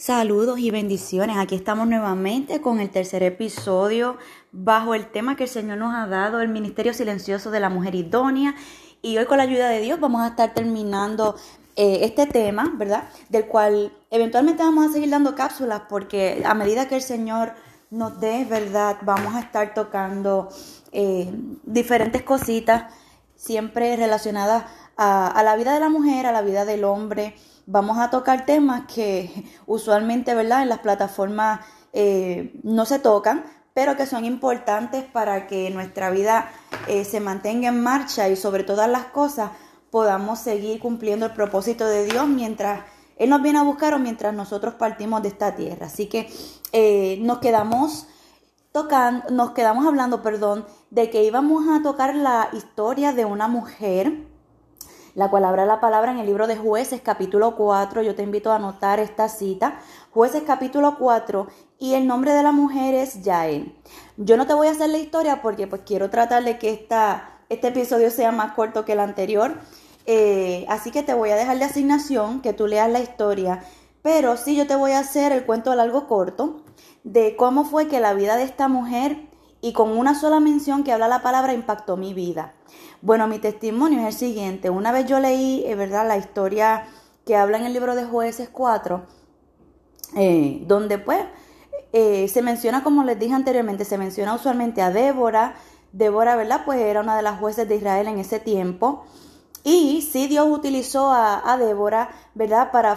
Saludos y bendiciones. Aquí estamos nuevamente con el tercer episodio bajo el tema que el Señor nos ha dado, el ministerio silencioso de la mujer idónea. Y hoy con la ayuda de Dios vamos a estar terminando eh, este tema, ¿verdad? Del cual eventualmente vamos a seguir dando cápsulas porque a medida que el Señor nos dé, ¿verdad? Vamos a estar tocando eh, diferentes cositas, siempre relacionadas a, a la vida de la mujer, a la vida del hombre vamos a tocar temas que usualmente, ¿verdad? En las plataformas eh, no se tocan, pero que son importantes para que nuestra vida eh, se mantenga en marcha y sobre todas las cosas podamos seguir cumpliendo el propósito de Dios mientras Él nos viene a buscar o mientras nosotros partimos de esta tierra. Así que eh, nos quedamos tocando, nos quedamos hablando, perdón, de que íbamos a tocar la historia de una mujer la cual habrá la palabra en el libro de jueces capítulo 4. Yo te invito a anotar esta cita. Jueces capítulo 4 y el nombre de la mujer es Yael. Yo no te voy a hacer la historia porque pues quiero tratar de que esta, este episodio sea más corto que el anterior. Eh, así que te voy a dejar de asignación que tú leas la historia. Pero sí yo te voy a hacer el cuento largo corto de cómo fue que la vida de esta mujer y con una sola mención que habla la palabra impactó mi vida. Bueno, mi testimonio es el siguiente. Una vez yo leí, es verdad, la historia que habla en el libro de jueces 4, eh, donde pues eh, se menciona, como les dije anteriormente, se menciona usualmente a Débora. Débora, ¿verdad? Pues era una de las jueces de Israel en ese tiempo. Y sí, Dios utilizó a, Débora, ¿verdad? Para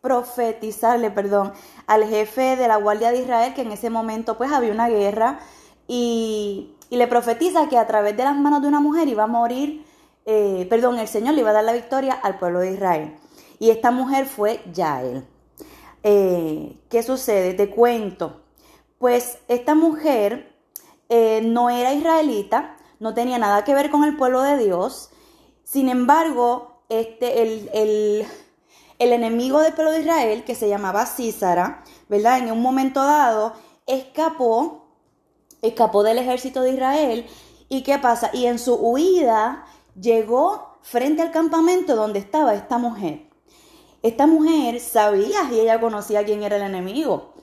profetizarle, perdón, al jefe de la Guardia de Israel, que en ese momento pues había una guerra. Y y le profetiza que a través de las manos de una mujer iba a morir, eh, perdón, el Señor le iba a dar la victoria al pueblo de Israel. Y esta mujer fue Yael. Eh, ¿Qué sucede? Te cuento. Pues esta mujer eh, no era israelita, no tenía nada que ver con el pueblo de Dios. Sin embargo, este, el, el, el enemigo del pueblo de Israel, que se llamaba Císara, ¿verdad? En un momento dado, escapó escapó del ejército de Israel. ¿Y qué pasa? Y en su huida llegó frente al campamento donde estaba esta mujer. Esta mujer sabía y ella conocía quién era el enemigo.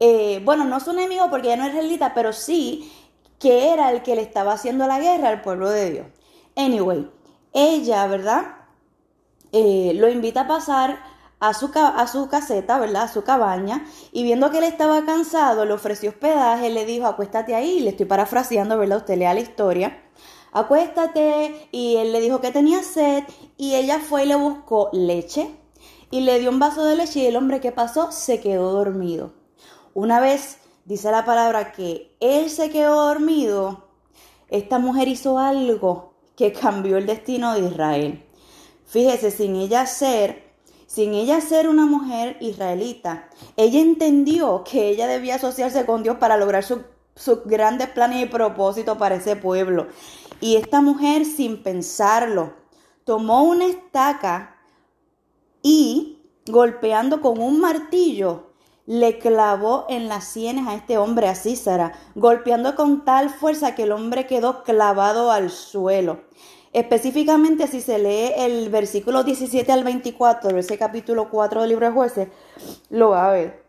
Eh, bueno, no su enemigo porque ella no es israelita, pero sí que era el que le estaba haciendo la guerra al pueblo de Dios. Anyway, ella, ¿verdad? Eh, lo invita a pasar a su, a su caseta, ¿verdad? A su cabaña, y viendo que él estaba cansado, le ofreció hospedaje, le dijo, acuéstate ahí, le estoy parafraseando, ¿verdad? Usted lea la historia. Acuéstate, y él le dijo que tenía sed, y ella fue y le buscó leche, y le dio un vaso de leche, y el hombre que pasó se quedó dormido. Una vez dice la palabra que él se quedó dormido, esta mujer hizo algo que cambió el destino de Israel. Fíjese, sin ella ser sin ella ser una mujer israelita, ella entendió que ella debía asociarse con Dios para lograr sus grandes planes y propósitos para ese pueblo. Y esta mujer, sin pensarlo, tomó una estaca y, golpeando con un martillo, le clavó en las sienes a este hombre, a Císara, golpeando con tal fuerza que el hombre quedó clavado al suelo. Específicamente, si se lee el versículo 17 al 24 de ese capítulo 4 del libro de jueces, lo va a ver.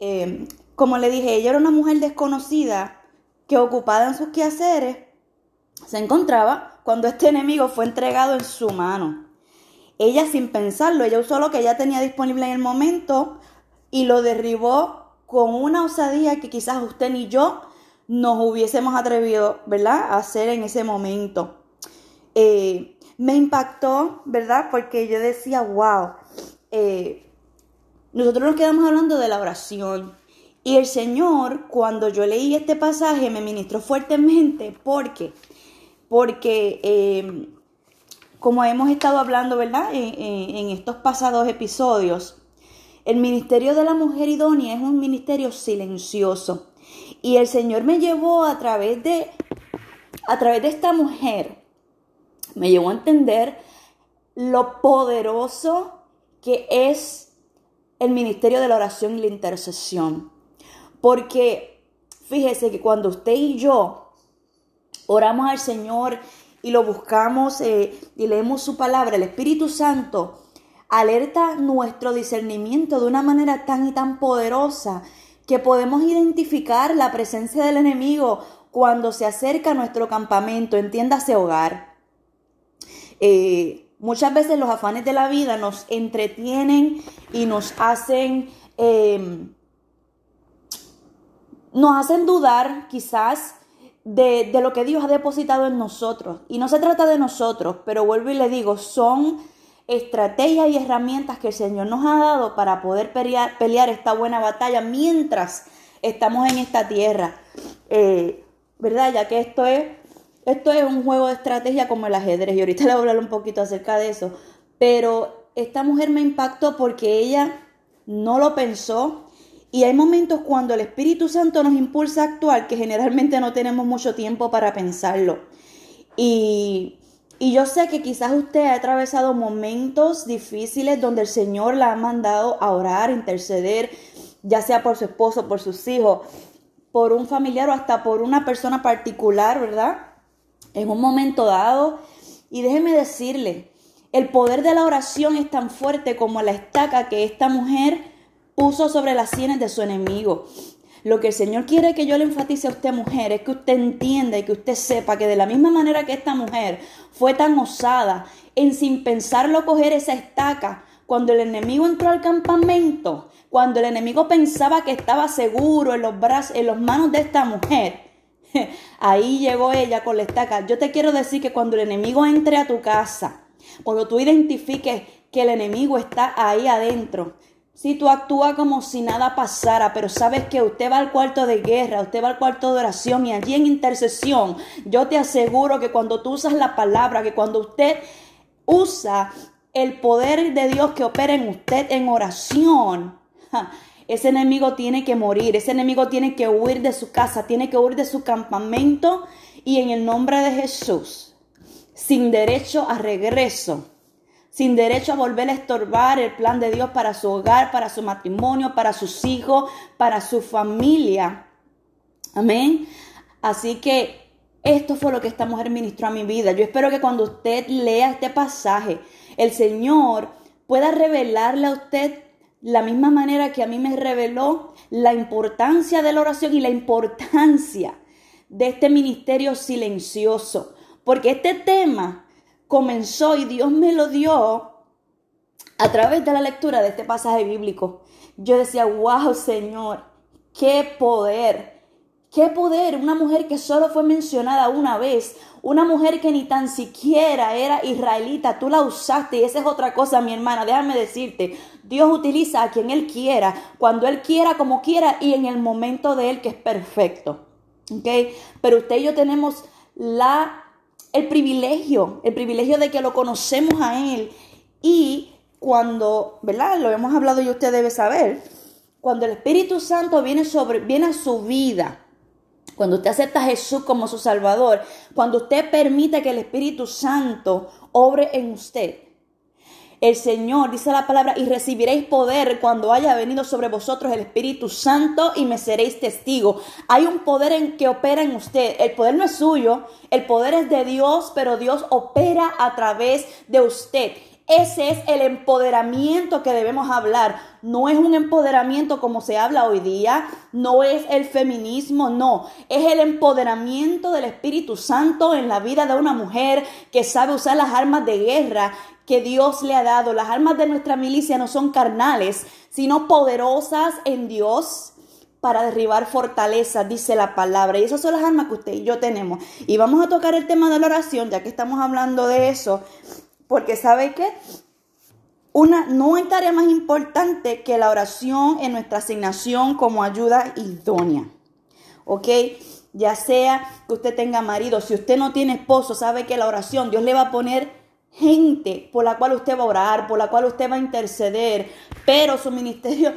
Eh, como le dije, ella era una mujer desconocida que ocupada en sus quehaceres se encontraba cuando este enemigo fue entregado en su mano. Ella sin pensarlo, ella usó lo que ella tenía disponible en el momento y lo derribó con una osadía que quizás usted ni yo nos hubiésemos atrevido, ¿verdad?, a hacer en ese momento. Eh, me impactó, ¿verdad? Porque yo decía, wow, eh, nosotros nos quedamos hablando de la oración. Y el Señor, cuando yo leí este pasaje, me ministró fuertemente. ¿Por qué? Porque, eh, como hemos estado hablando, ¿verdad? en estos pasados episodios, el ministerio de la mujer idónea es un ministerio silencioso. Y el Señor me llevó a través de, a través de esta mujer me llevó a entender lo poderoso que es el ministerio de la oración y la intercesión. Porque fíjese que cuando usted y yo oramos al Señor y lo buscamos eh, y leemos su palabra, el Espíritu Santo alerta nuestro discernimiento de una manera tan y tan poderosa que podemos identificar la presencia del enemigo cuando se acerca a nuestro campamento, entiéndase hogar. Eh, muchas veces los afanes de la vida nos entretienen y nos hacen, eh, nos hacen dudar quizás de, de, lo que Dios ha depositado en nosotros. Y no se trata de nosotros, pero vuelvo y le digo, son estrategias y herramientas que el Señor nos ha dado para poder pelear, pelear esta buena batalla mientras estamos en esta tierra. Eh, ¿verdad? Ya que esto es, esto es un juego de estrategia como el ajedrez y ahorita le voy a hablar un poquito acerca de eso, pero esta mujer me impactó porque ella no lo pensó y hay momentos cuando el Espíritu Santo nos impulsa a actuar que generalmente no tenemos mucho tiempo para pensarlo. Y, y yo sé que quizás usted ha atravesado momentos difíciles donde el Señor la ha mandado a orar, interceder, ya sea por su esposo, por sus hijos, por un familiar o hasta por una persona particular, ¿verdad? En un momento dado. Y déjeme decirle, el poder de la oración es tan fuerte como la estaca que esta mujer puso sobre las sienes de su enemigo. Lo que el Señor quiere que yo le enfatice a usted, mujer, es que usted entienda y que usted sepa que de la misma manera que esta mujer fue tan osada en sin pensarlo coger esa estaca, cuando el enemigo entró al campamento, cuando el enemigo pensaba que estaba seguro en los brazos, en las manos de esta mujer, ahí llegó ella con la estaca. Yo te quiero decir que cuando el enemigo entre a tu casa, cuando tú identifiques que el enemigo está ahí adentro, si tú actúas como si nada pasara, pero sabes que usted va al cuarto de guerra, usted va al cuarto de oración y allí en intercesión, yo te aseguro que cuando tú usas la palabra, que cuando usted usa el poder de Dios que opera en usted en oración, ese enemigo tiene que morir, ese enemigo tiene que huir de su casa, tiene que huir de su campamento y en el nombre de Jesús, sin derecho a regreso, sin derecho a volver a estorbar el plan de Dios para su hogar, para su matrimonio, para sus hijos, para su familia. Amén. Así que esto fue lo que esta mujer ministró a mi vida. Yo espero que cuando usted lea este pasaje, el Señor pueda revelarle a usted la misma manera que a mí me reveló la importancia de la oración y la importancia de este ministerio silencioso. Porque este tema comenzó y Dios me lo dio a través de la lectura de este pasaje bíblico. Yo decía, wow, Señor, qué poder, qué poder. Una mujer que solo fue mencionada una vez, una mujer que ni tan siquiera era israelita, tú la usaste y esa es otra cosa, mi hermana, déjame decirte, Dios utiliza a quien Él quiera, cuando Él quiera, como quiera y en el momento de Él que es perfecto. ¿Ok? Pero usted y yo tenemos la, el privilegio, el privilegio de que lo conocemos a Él y cuando, ¿verdad? Lo hemos hablado y usted debe saber, cuando el Espíritu Santo viene, sobre, viene a su vida, cuando usted acepta a Jesús como su Salvador, cuando usted permite que el Espíritu Santo obre en usted, el Señor, dice la palabra, y recibiréis poder cuando haya venido sobre vosotros el Espíritu Santo y me seréis testigo. Hay un poder en que opera en usted. El poder no es suyo, el poder es de Dios, pero Dios opera a través de usted. Ese es el empoderamiento que debemos hablar. No es un empoderamiento como se habla hoy día, no es el feminismo, no. Es el empoderamiento del Espíritu Santo en la vida de una mujer que sabe usar las armas de guerra que Dios le ha dado. Las armas de nuestra milicia no son carnales, sino poderosas en Dios para derribar fortalezas, dice la palabra. Y esas son las armas que usted y yo tenemos. Y vamos a tocar el tema de la oración, ya que estamos hablando de eso. Porque sabe que una, no hay tarea más importante que la oración en nuestra asignación como ayuda idónea. ¿Ok? Ya sea que usted tenga marido, si usted no tiene esposo, sabe que la oración Dios le va a poner gente por la cual usted va a orar, por la cual usted va a interceder, pero su ministerio,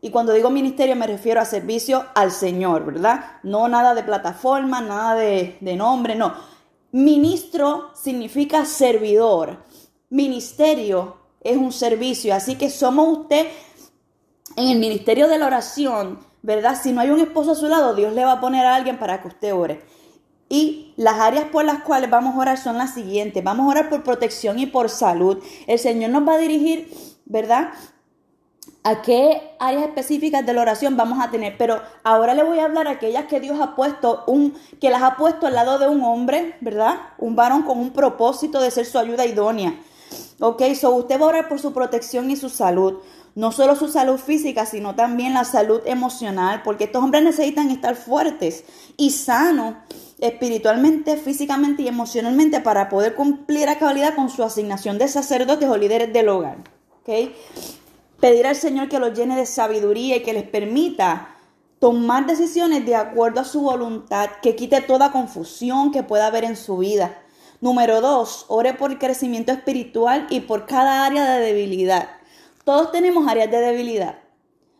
y cuando digo ministerio me refiero a servicio al Señor, ¿verdad? No nada de plataforma, nada de, de nombre, no Ministro significa servidor. Ministerio es un servicio. Así que somos usted en el ministerio de la oración, ¿verdad? Si no hay un esposo a su lado, Dios le va a poner a alguien para que usted ore. Y las áreas por las cuales vamos a orar son las siguientes. Vamos a orar por protección y por salud. El Señor nos va a dirigir, ¿verdad? A qué áreas específicas de la oración vamos a tener, pero ahora le voy a hablar a aquellas que Dios ha puesto un que las ha puesto al lado de un hombre, ¿verdad? Un varón con un propósito de ser su ayuda idónea. Ok, so usted va a orar por su protección y su salud, no solo su salud física, sino también la salud emocional, porque estos hombres necesitan estar fuertes y sanos espiritualmente, físicamente y emocionalmente para poder cumplir a cabalidad con su asignación de sacerdotes o líderes del hogar. ¿ok? Pedir al Señor que los llene de sabiduría y que les permita tomar decisiones de acuerdo a su voluntad, que quite toda confusión que pueda haber en su vida. Número dos, ore por el crecimiento espiritual y por cada área de debilidad. Todos tenemos áreas de debilidad,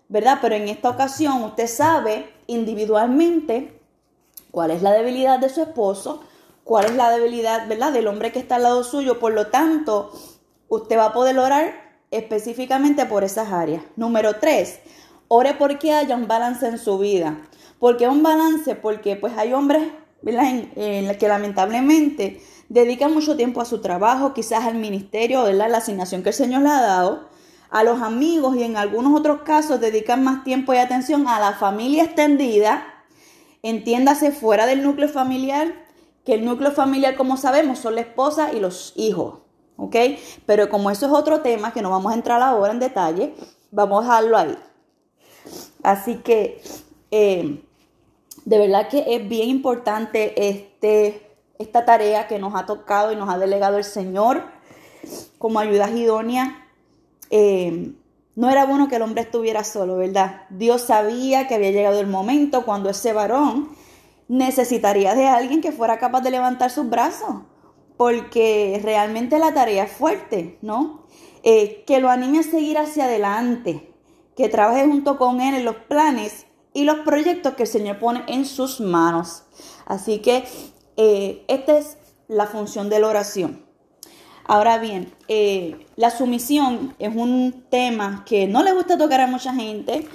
¿verdad? Pero en esta ocasión usted sabe individualmente cuál es la debilidad de su esposo, cuál es la debilidad, ¿verdad? Del hombre que está al lado suyo. Por lo tanto, usted va a poder orar específicamente por esas áreas. Número tres, ore porque haya un balance en su vida. ¿Por qué un balance? Porque pues hay hombres En, que lamentablemente dedican mucho tiempo a su trabajo, quizás al ministerio, ¿verdad? la asignación que el Señor le ha dado, a los amigos y en algunos otros casos dedican más tiempo y atención a la familia extendida, entiéndase fuera del núcleo familiar, que el núcleo familiar, como sabemos, son la esposa y los hijos. ¿Ok? Pero como eso es otro tema que no vamos a entrar ahora en detalle, vamos a dejarlo ahí. Así que eh, de verdad que es bien importante este, esta tarea que nos ha tocado y nos ha delegado el Señor como ayuda idónea. Eh, no era bueno que el hombre estuviera solo, ¿verdad? Dios sabía que había llegado el momento cuando ese varón necesitaría de alguien que fuera capaz de levantar sus brazos porque realmente la tarea es fuerte, ¿no? Eh, que lo anime a seguir hacia adelante, que trabaje junto con él en los planes y los proyectos que el Señor pone en sus manos. Así que eh, esta es la función de la oración. Ahora bien, eh, la sumisión es un tema que no le gusta tocar a mucha gente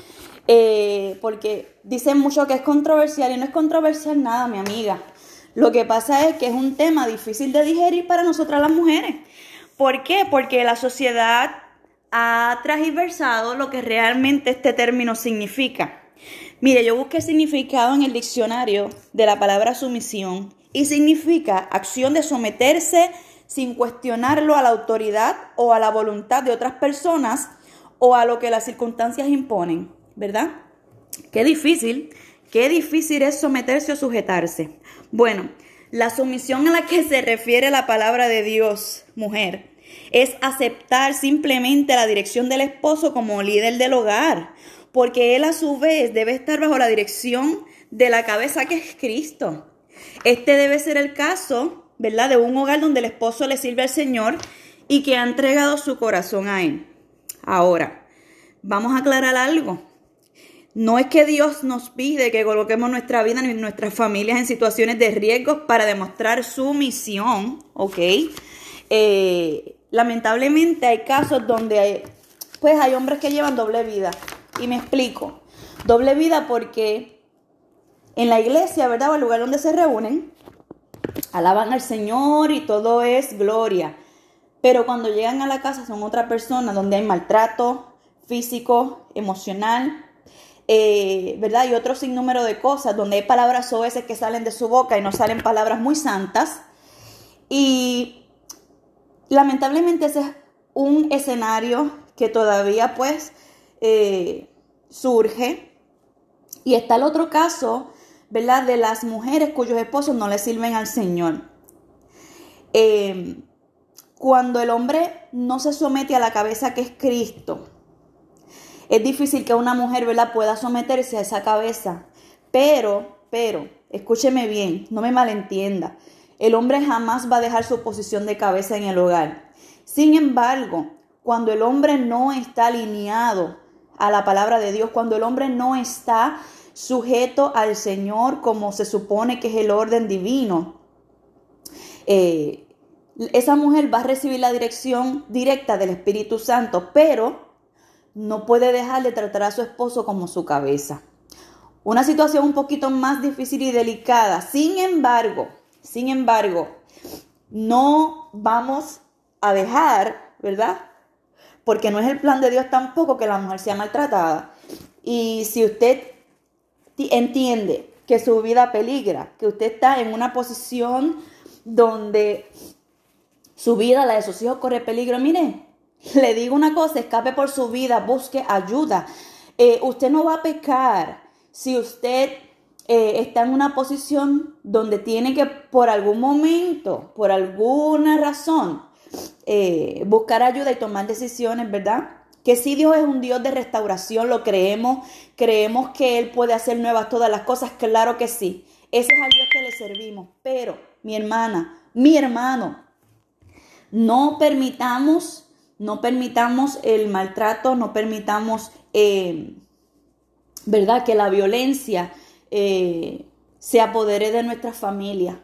porque dicen mucho que es controversial y no es controversial nada, mi amiga. Lo que pasa es que es un tema difícil de digerir para nosotras las mujeres. ¿Por qué? Porque la sociedad ha transversado lo que realmente este término significa. Mire, yo busqué significado en el diccionario de la palabra sumisión y significa acción de someterse sin cuestionarlo a la autoridad o a la voluntad de otras personas o a lo que las circunstancias imponen, ¿verdad? Qué difícil, qué difícil es someterse o sujetarse. Bueno, la sumisión a la que se refiere la palabra de Dios, mujer, es aceptar simplemente la dirección del esposo como líder del hogar, porque él a su vez debe estar bajo la dirección de la cabeza que es Cristo. Este debe ser el caso, ¿verdad?, de un hogar donde el esposo le sirve al Señor y que ha entregado su corazón a él. Ahora, vamos a aclarar algo. No es que Dios nos pide que coloquemos nuestra vida y nuestras familias en situaciones de riesgo para demostrar su misión, ¿ok? Eh, lamentablemente hay casos donde hay, pues hay hombres que llevan doble vida. Y me explico. Doble vida porque en la iglesia, ¿verdad? O el lugar donde se reúnen, alaban al Señor y todo es gloria. Pero cuando llegan a la casa son otra persona donde hay maltrato físico, emocional, eh, ¿verdad? Y otro sinnúmero de cosas, donde hay palabras veces que salen de su boca y no salen palabras muy santas. Y lamentablemente ese es un escenario que todavía pues eh, surge. Y está el otro caso, ¿verdad? De las mujeres cuyos esposos no le sirven al Señor. Eh, cuando el hombre no se somete a la cabeza que es Cristo, es difícil que una mujer, ¿verdad?, pueda someterse a esa cabeza. Pero, pero, escúcheme bien, no me malentienda. El hombre jamás va a dejar su posición de cabeza en el hogar. Sin embargo, cuando el hombre no está alineado a la palabra de Dios, cuando el hombre no está sujeto al Señor como se supone que es el orden divino, eh, esa mujer va a recibir la dirección directa del Espíritu Santo, pero no puede dejar de tratar a su esposo como su cabeza. una situación un poquito más difícil y delicada. Sin embargo, sin embargo, no vamos a dejar, ¿verdad? Porque no es el plan de Dios tampoco que la mujer sea maltratada. Y si usted entiende que su vida peligra, que usted está en una posición donde su vida, la de sus hijos corre peligro, mire, le digo una cosa, escape por su vida, busque ayuda. Eh, usted no va a pecar si usted eh, está en una posición donde tiene que por algún momento, por alguna razón, eh, buscar ayuda y tomar decisiones, ¿verdad? Que si Dios es un Dios de restauración, lo creemos, creemos que Él puede hacer nuevas todas las cosas, claro que sí. Ese es al Dios que le servimos. Pero, mi hermana, mi hermano, no permitamos, no permitamos el maltrato, no permitamos, eh, ¿verdad? Que la violencia eh, se apodere de nuestra familia.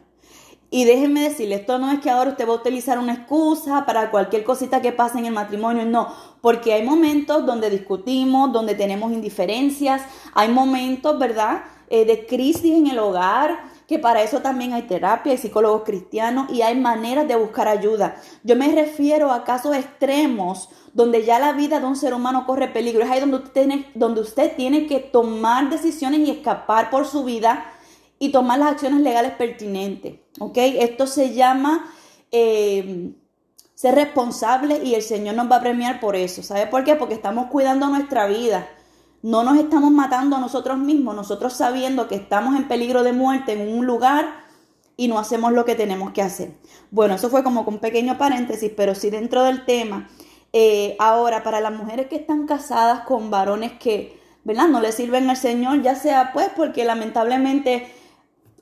Y déjenme decirle, esto no es que ahora usted va a utilizar una excusa para cualquier cosita que pase en el matrimonio, no, porque hay momentos donde discutimos, donde tenemos indiferencias, hay momentos, ¿verdad?, eh, de crisis en el hogar, que para eso también hay terapia, hay psicólogos cristianos y hay maneras de buscar ayuda. Yo me refiero a casos extremos donde ya la vida de un ser humano corre peligro. Es ahí donde usted tiene, donde usted tiene que tomar decisiones y escapar por su vida y tomar las acciones legales pertinentes. ¿Ok? Esto se llama eh, ser responsable y el Señor nos va a premiar por eso. ¿Sabe por qué? Porque estamos cuidando nuestra vida. No nos estamos matando a nosotros mismos, nosotros sabiendo que estamos en peligro de muerte en un lugar y no hacemos lo que tenemos que hacer. Bueno, eso fue como con un pequeño paréntesis, pero sí dentro del tema. Eh, ahora, para las mujeres que están casadas con varones que, ¿verdad? No le sirven al Señor, ya sea pues porque lamentablemente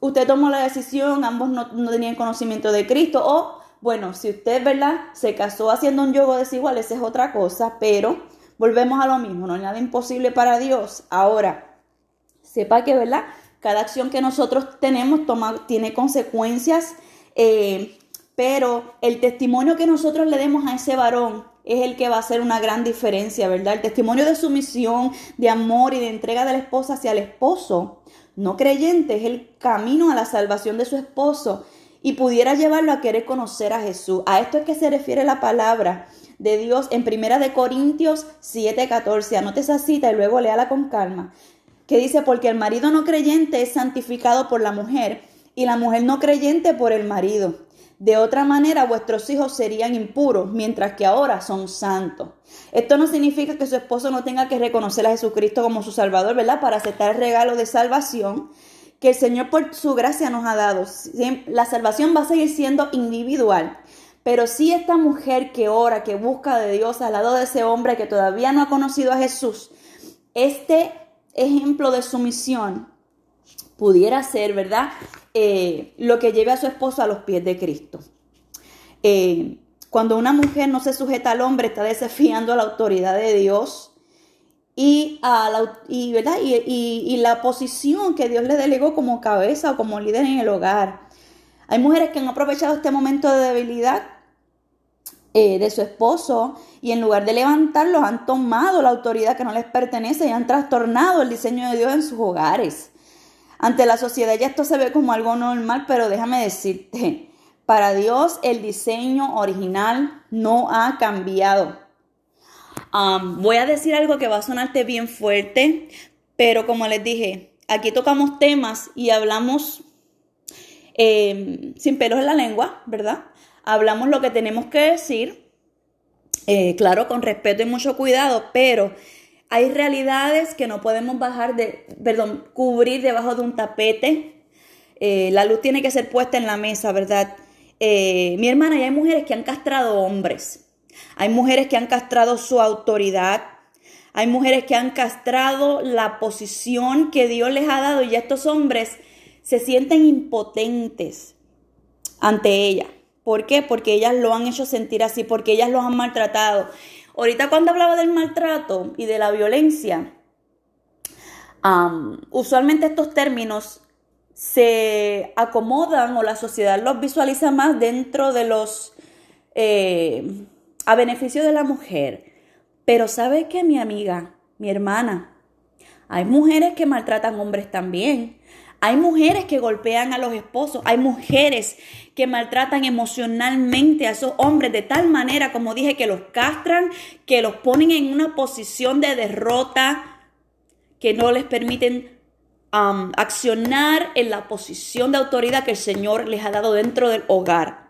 usted tomó la decisión, ambos no, tenían conocimiento de Cristo, o bueno, si usted, ¿verdad? Se casó haciendo un yogo desigual, esa es otra cosa, pero volvemos a lo mismo, no hay nada imposible para Dios. Ahora, sepa que, ¿verdad? Cada acción que nosotros tenemos toma, tiene consecuencias, eh, pero el testimonio que nosotros le demos a ese varón es el que va a hacer una gran diferencia, ¿verdad? El testimonio de sumisión, de amor y de entrega de la esposa hacia el esposo no creyente es el camino a la salvación de su esposo y pudiera llevarlo a querer conocer a Jesús. A esto es que se refiere la palabra de Dios en Primera de Corintios 7:14. Anote esa cita y luego léala con calma. Que dice, porque el marido no creyente es santificado por la mujer y la mujer no creyente por el marido. De otra manera, vuestros hijos serían impuros, mientras que ahora son santos. Esto no significa que su esposo no tenga que reconocer a Jesucristo como su Salvador, ¿verdad? Para aceptar el regalo de salvación que el Señor por su gracia nos ha dado. La salvación va a seguir siendo individual. Pero si esta mujer que ora, que busca de Dios al lado de ese hombre que todavía no ha conocido a Jesús, este ejemplo de sumisión pudiera ser, ¿verdad? Eh, lo que lleve a su esposo a los pies de Cristo. Eh, cuando una mujer no se sujeta al hombre, está desafiando a la autoridad de Dios y, a la, ¿verdad? Y, la posición que Dios le delegó como cabeza o como líder en el hogar. Hay mujeres que han aprovechado este momento de debilidad eh, de su esposo y en lugar de levantarlos han tomado la autoridad que no les pertenece y han trastornado el diseño de Dios en sus hogares. Ante la sociedad ya esto se ve como algo normal, pero déjame decirte, para Dios el diseño original no ha cambiado. voy a decir algo que va a sonarte bien fuerte, pero como les dije, aquí tocamos temas y hablamos em, sin pelos en la lengua, ¿verdad? Hablamos lo que tenemos que decir, eh, claro, con respeto y mucho cuidado, pero hay realidades que no podemos bajar de, perdón, cubrir debajo de un tapete. Eh, la luz tiene que ser puesta en la mesa, ¿verdad? Eh, mi hermana, y hay mujeres que han castrado hombres. Hay mujeres que han castrado su autoridad. Hay mujeres que han castrado la posición que Dios les ha dado y estos hombres se sienten impotentes ante ella. ¿Por qué? Porque ellas lo han hecho sentir así, porque ellas los han maltratado. Ahorita cuando hablaba del maltrato y de la violencia, usualmente estos términos se acomodan o la sociedad los visualiza más dentro de los eh, a beneficio de la mujer. Pero sabe que mi amiga, mi hermana, Hay mujeres que maltratan hombres también. Hay mujeres que golpean a los esposos. Hay mujeres que maltratan emocionalmente a esos hombres de tal manera, como dije, que los castran, que los ponen en una posición de derrota, que no les permiten um, accionar en la posición de autoridad que el Señor les ha dado dentro del hogar.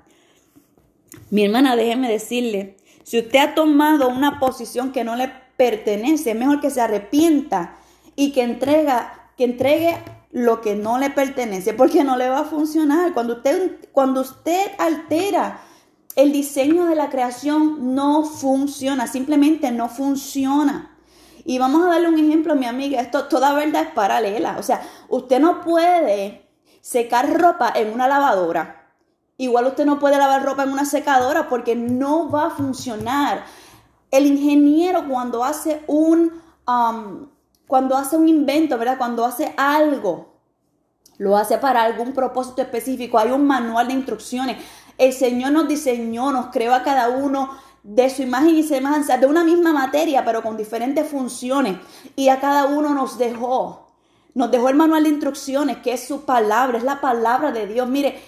Mi hermana, déjeme decirle, si usted ha tomado una posición que no le pertenece, mejor que se arrepienta y que entrega, que entregue lo que no le pertenece, porque no le va a funcionar. Cuando usted, cuando usted altera el diseño de la creación, no funciona, simplemente no funciona. Y vamos a darle un ejemplo, mi amiga, esto toda verdad es paralela. O sea, usted no puede secar ropa en una lavadora. Igual usted no puede lavar ropa en una secadora porque no va a funcionar. El ingeniero cuando hace un, um, cuando hace un invento, ¿verdad? Cuando hace algo, lo hace para algún propósito específico. Hay un manual de instrucciones. El Señor nos diseñó, nos creó a cada uno de su imagen y semejanza, de una misma materia, pero con diferentes funciones. Y a cada uno nos dejó, nos dejó el manual de instrucciones, que es su palabra, es la palabra de Dios. Mire,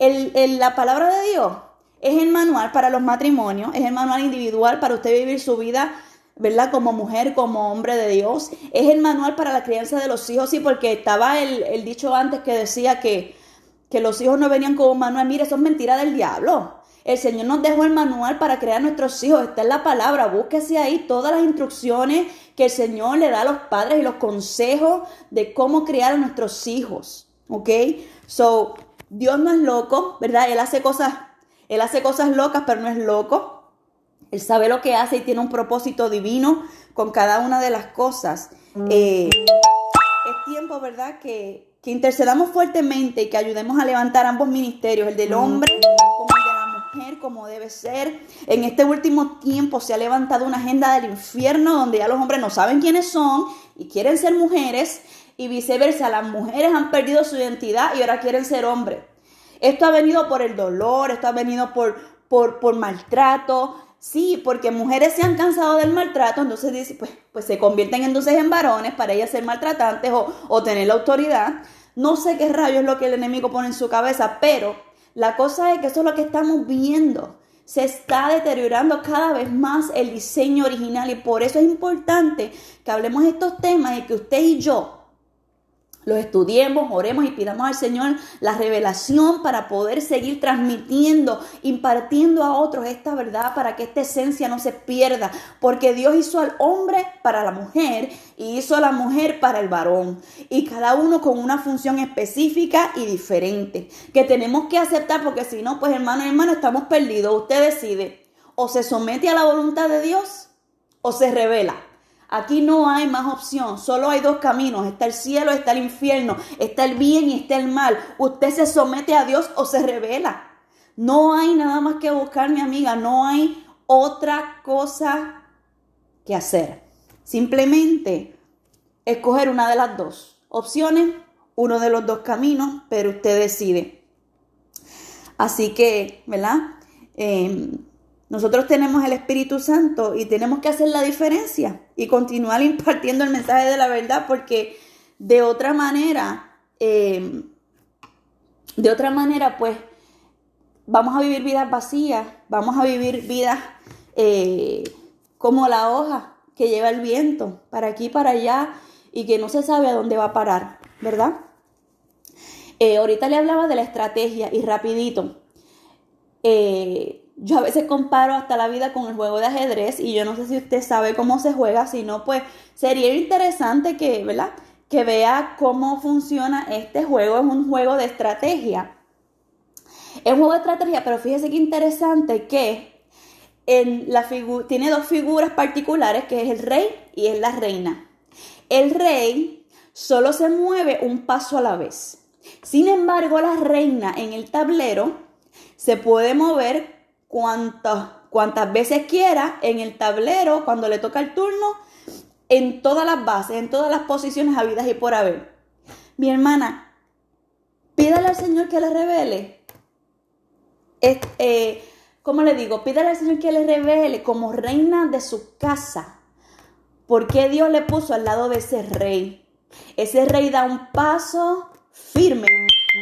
la palabra de Dios es el manual para los matrimonios, es el manual individual para usted vivir su vida ¿verdad? Como mujer, como hombre de Dios. Es el manual para la crianza de los hijos, sí, porque estaba el, dicho antes que decía que, que los hijos no venían como manual. Mire, eso es mentira del diablo. El Señor nos dejó el manual para crear nuestros hijos. Está en la palabra. Búsquese ahí todas las instrucciones que el Señor le da a los padres y los consejos de cómo criar a nuestros hijos. ¿Ok? So, Dios no es loco, ¿verdad? Él hace cosas, Él hace cosas locas, pero no es loco. Él sabe lo que hace y tiene un propósito divino con cada una de las cosas. Eh, es tiempo, ¿verdad? Que, que, intercedamos fuertemente y que ayudemos a levantar ambos ministerios, el del hombre como el de la mujer, como debe ser. En este último tiempo se ha levantado una agenda del infierno donde ya los hombres no saben quiénes son y quieren ser mujeres y viceversa. Las mujeres han perdido su identidad y ahora quieren ser hombres. Esto ha venido por el dolor, esto ha venido por, por, por maltrato, Sí, porque mujeres se han cansado del maltrato, entonces dice, pues, pues se convierten entonces en varones para ellas ser maltratantes o, o tener la autoridad. No sé qué rayos es lo que el enemigo pone en su cabeza, pero la cosa es que eso es lo que estamos viendo. Se está deteriorando cada vez más el diseño original y por eso es importante que hablemos de estos temas y que usted y yo los estudiemos, oremos y pidamos al Señor la revelación para poder seguir transmitiendo, impartiendo a otros esta verdad para que esta esencia no se pierda. Porque Dios hizo al hombre para la mujer y hizo a la mujer para el varón. Y cada uno con una función específica y diferente. Que tenemos que aceptar porque si no, pues hermano, hermano, estamos perdidos. Usted decide o se somete a la voluntad de Dios o se revela. Aquí no hay más opción, solo hay dos caminos, está el cielo, está el infierno, está el bien y está el mal. Usted se somete a Dios o se revela. No hay nada más que buscar, mi amiga, no hay otra cosa que hacer. Simplemente escoger una de las dos opciones, uno de los dos caminos, pero usted decide. Así que, ¿verdad? Eh, nosotros tenemos el Espíritu Santo y tenemos que hacer la diferencia y continuar impartiendo el mensaje de la verdad porque de otra manera, em, de otra manera, pues vamos a vivir vidas vacías, vamos a vivir vidas eh, como la hoja que lleva el viento, para aquí para allá, y que no se sabe a dónde va a parar, ¿verdad? Eh, ahorita le hablaba de la estrategia y rapidito. Eh, yo a veces comparo hasta la vida con el juego de ajedrez y yo no sé si usted sabe cómo se juega, si no, pues sería interesante que, ¿verdad? Que vea cómo funciona este juego. Es un juego de estrategia. Es un juego de estrategia, pero fíjese qué interesante que en la tiene dos figuras particulares, que es el rey y es la reina. El rey solo se mueve un paso a la vez. Sin embargo, la reina en el tablero se puede mover cuantas, cuantas veces quiera en el tablero cuando le toca el turno, en todas las bases, en todas las posiciones habidas y por haber. Mi hermana, pídale al Señor que le revele. Eh, ¿Cómo le digo? Pídale al Señor que le revele como reina de su casa. ¿Por qué Dios le puso al lado de ese rey? Ese rey da un paso firme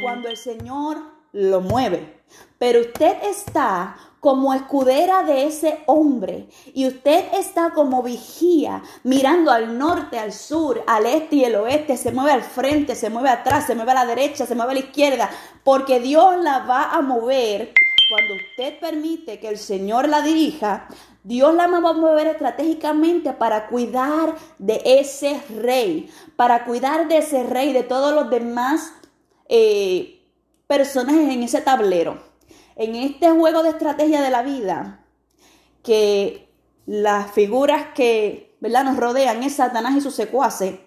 cuando el Señor lo mueve. Pero usted está como escudera de ese hombre y usted está como vigía mirando al norte, al sur, al este y el oeste, se mueve al frente, se mueve atrás, se mueve a la derecha, se mueve a la izquierda, porque Dios la va a mover. Cuando usted permite que el Señor la dirija, Dios la va a mover estratégicamente para cuidar de ese rey, para cuidar de ese rey, de todos los demás eh, personajes en ese tablero en este juego de estrategia de la vida, que las figuras que ¿verdad? nos rodean es Satanás y sus secuaces,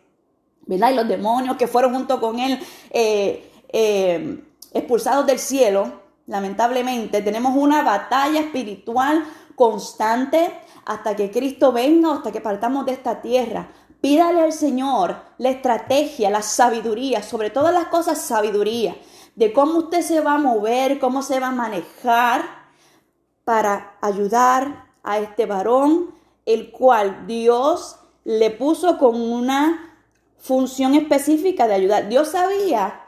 ¿verdad? y los demonios que fueron junto con él eh, eh, expulsados del cielo, lamentablemente, tenemos una batalla espiritual constante hasta que Cristo venga, hasta que partamos de esta tierra. Pídale al Señor la estrategia, la sabiduría, sobre todas las cosas sabiduría de cómo usted se va a mover, cómo se va a manejar para ayudar a este varón, el cual Dios le puso con una función específica de ayudar. Dios sabía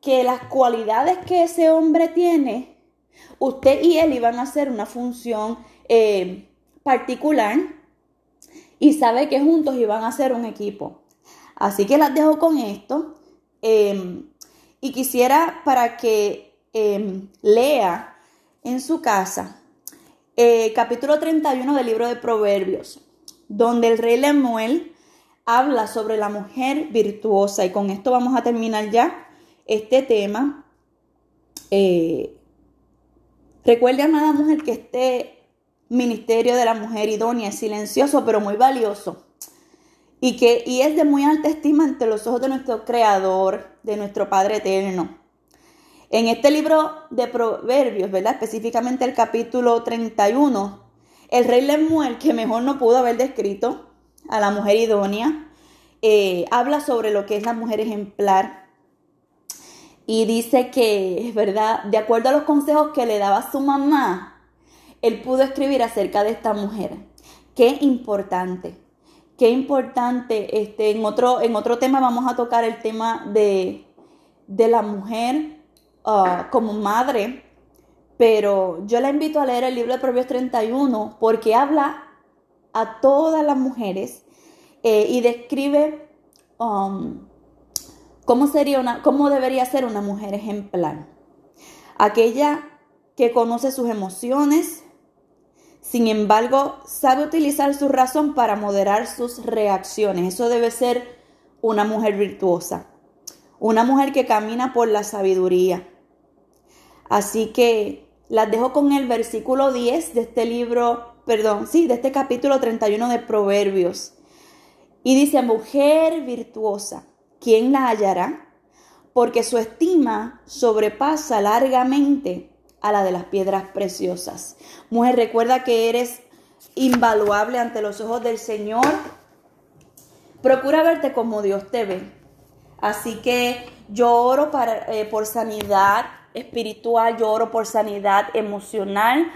que las cualidades que ese hombre tiene, usted y él iban a hacer una función eh, particular y sabe que juntos iban a hacer un equipo. Así que las dejo con esto. Em, y quisiera para que em, lea en su casa eh, capítulo 31 del libro de Proverbios, donde el rey Lemuel habla sobre la mujer virtuosa. Y con esto vamos a terminar ya este tema. Eh, recuerde, amada mujer, que este ministerio de la mujer idónea es silencioso, pero muy valioso y que y es de muy alta estima ante los ojos de nuestro Creador, de nuestro Padre eterno. En este libro de Proverbios, ¿verdad? Específicamente el capítulo 31, el rey Lemuel, que mejor no pudo haber descrito a la mujer idónea, eh, habla sobre lo que es la mujer ejemplar y dice que, ¿verdad? De acuerdo a los consejos que le daba su mamá, él pudo escribir acerca de esta mujer. Qué importante qué importante, este, en, otro, en otro tema vamos a tocar el tema de, la mujer ah, como madre, pero yo la invito a leer el libro de Proverbios 31 porque habla a todas las mujeres eh, y describe um, cómo, sería una, cómo debería ser una mujer ejemplar. Aquella que conoce sus emociones, sin embargo, sabe utilizar su razón para moderar sus reacciones. Eso debe ser una mujer virtuosa. Una mujer que camina por la sabiduría. Así que las dejo con el versículo 10 de este libro, perdón, sí, de este capítulo 31 de Proverbios. Y dice, mujer virtuosa, ¿quién la hallará? Porque su estima sobrepasa largamente a la de las piedras preciosas. Mujer, recuerda que eres invaluable ante los ojos del Señor. Procura verte como Dios te ve. Así que yo oro para, eh, por sanidad espiritual, yo oro por sanidad emocional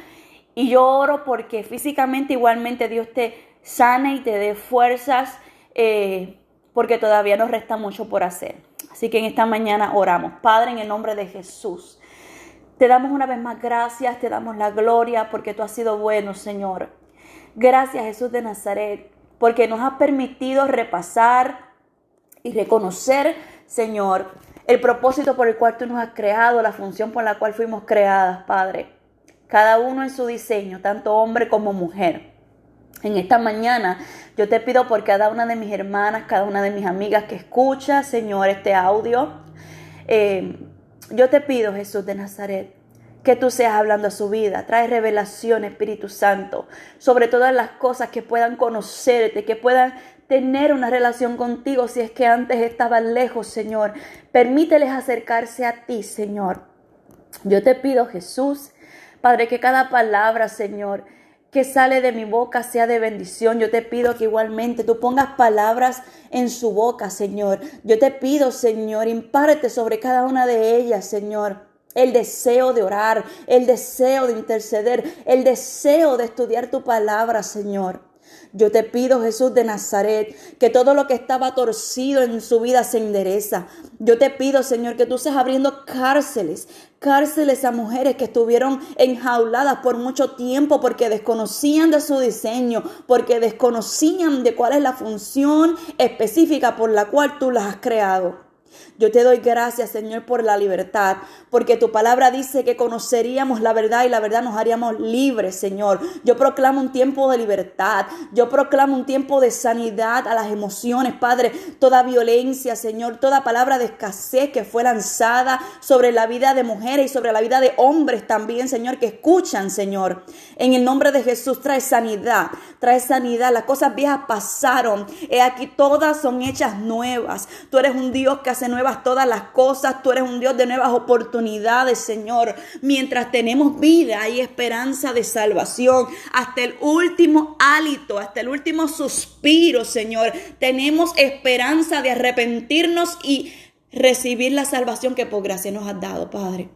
y yo oro porque físicamente igualmente Dios te sane y te dé fuerzas eh, porque todavía nos resta mucho por hacer. Así que en esta mañana oramos. Padre, en el nombre de Jesús. Te damos una vez más gracias, te damos la gloria porque tú has sido bueno, Señor. Gracias, Jesús de Nazaret, porque nos has permitido repasar y reconocer, Señor, el propósito por el cual tú nos has creado, la función por la cual fuimos creadas, Padre. Cada uno en su diseño, tanto hombre como mujer. En esta mañana yo te pido por cada una de mis hermanas, cada una de mis amigas que escucha, Señor, este audio. Eh, yo te pido, Jesús de Nazaret, que tú seas hablando a su vida. Trae revelación, Espíritu Santo, sobre todas las cosas que puedan conocerte, que puedan tener una relación contigo si es que antes estaban lejos, Señor. Permíteles acercarse a ti, Señor. Yo te pido, Jesús, Padre, que cada palabra, Señor, que sale de mi boca sea de bendición. Yo te pido que igualmente tú pongas palabras en su boca, Señor. Yo te pido, Señor, imparte sobre cada una de ellas, Señor. El deseo de orar, el deseo de interceder, el deseo de estudiar tu palabra, Señor. Yo te pido, Jesús de Nazaret, que todo lo que estaba torcido en su vida se endereza. Yo te pido, Señor, que tú estés abriendo cárceles, cárceles a mujeres que estuvieron enjauladas por mucho tiempo porque desconocían de su diseño, porque desconocían de cuál es la función específica por la cual tú las has creado. Yo te doy gracias, Señor, por la libertad, porque tu palabra dice que conoceríamos la verdad y la verdad nos haríamos libres, Señor. Yo proclamo un tiempo de libertad, yo proclamo un tiempo de sanidad a las emociones, Padre. Toda violencia, Señor, toda palabra de escasez que fue lanzada sobre la vida de mujeres y sobre la vida de hombres también, Señor, que escuchan, Señor. En el nombre de Jesús trae sanidad, trae sanidad. Las cosas viejas pasaron. He aquí todas son hechas nuevas. Tú eres un Dios que hace nuevas todas las cosas. Tú eres un Dios de nuevas oportunidades, Señor. Mientras tenemos vida hay esperanza de salvación. Hasta el último hálito, hasta el último suspiro, Señor. Tenemos esperanza de arrepentirnos y recibir la salvación que por gracia nos has dado, Padre.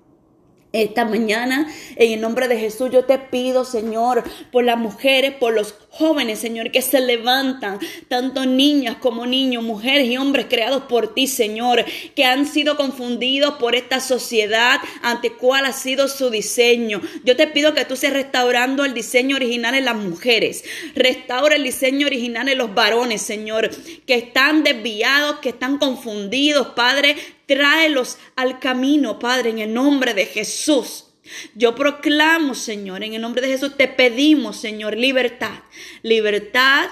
Esta mañana, en el nombre de Jesús, yo te pido, Señor, por las mujeres, por los jóvenes, Señor, que se levantan, tanto niñas como niños, mujeres y hombres creados por ti, Señor, que han sido confundidos por esta sociedad ante cuál ha sido su diseño. Yo te pido que tú seas restaurando el diseño original en las mujeres, restaura el diseño original en los varones, Señor, que están desviados, que están confundidos, Padre, Tráelos al camino, Padre, en el nombre de Jesús. Yo proclamo, Señor, en el nombre de Jesús, te pedimos, Señor, libertad, libertad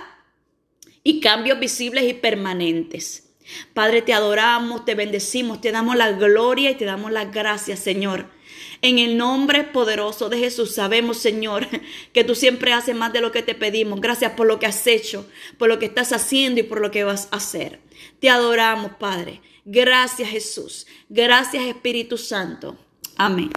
y cambios visibles y permanentes. Padre, te adoramos, te bendecimos, te damos la gloria y te damos las gracias, Señor. En el nombre poderoso de Jesús sabemos, Señor, que tú siempre haces más de lo que te pedimos. Gracias por lo que has hecho, por lo que estás haciendo y por lo que vas a hacer. Te adoramos, Padre. Gracias Jesús. Gracias Espíritu Santo. Amén.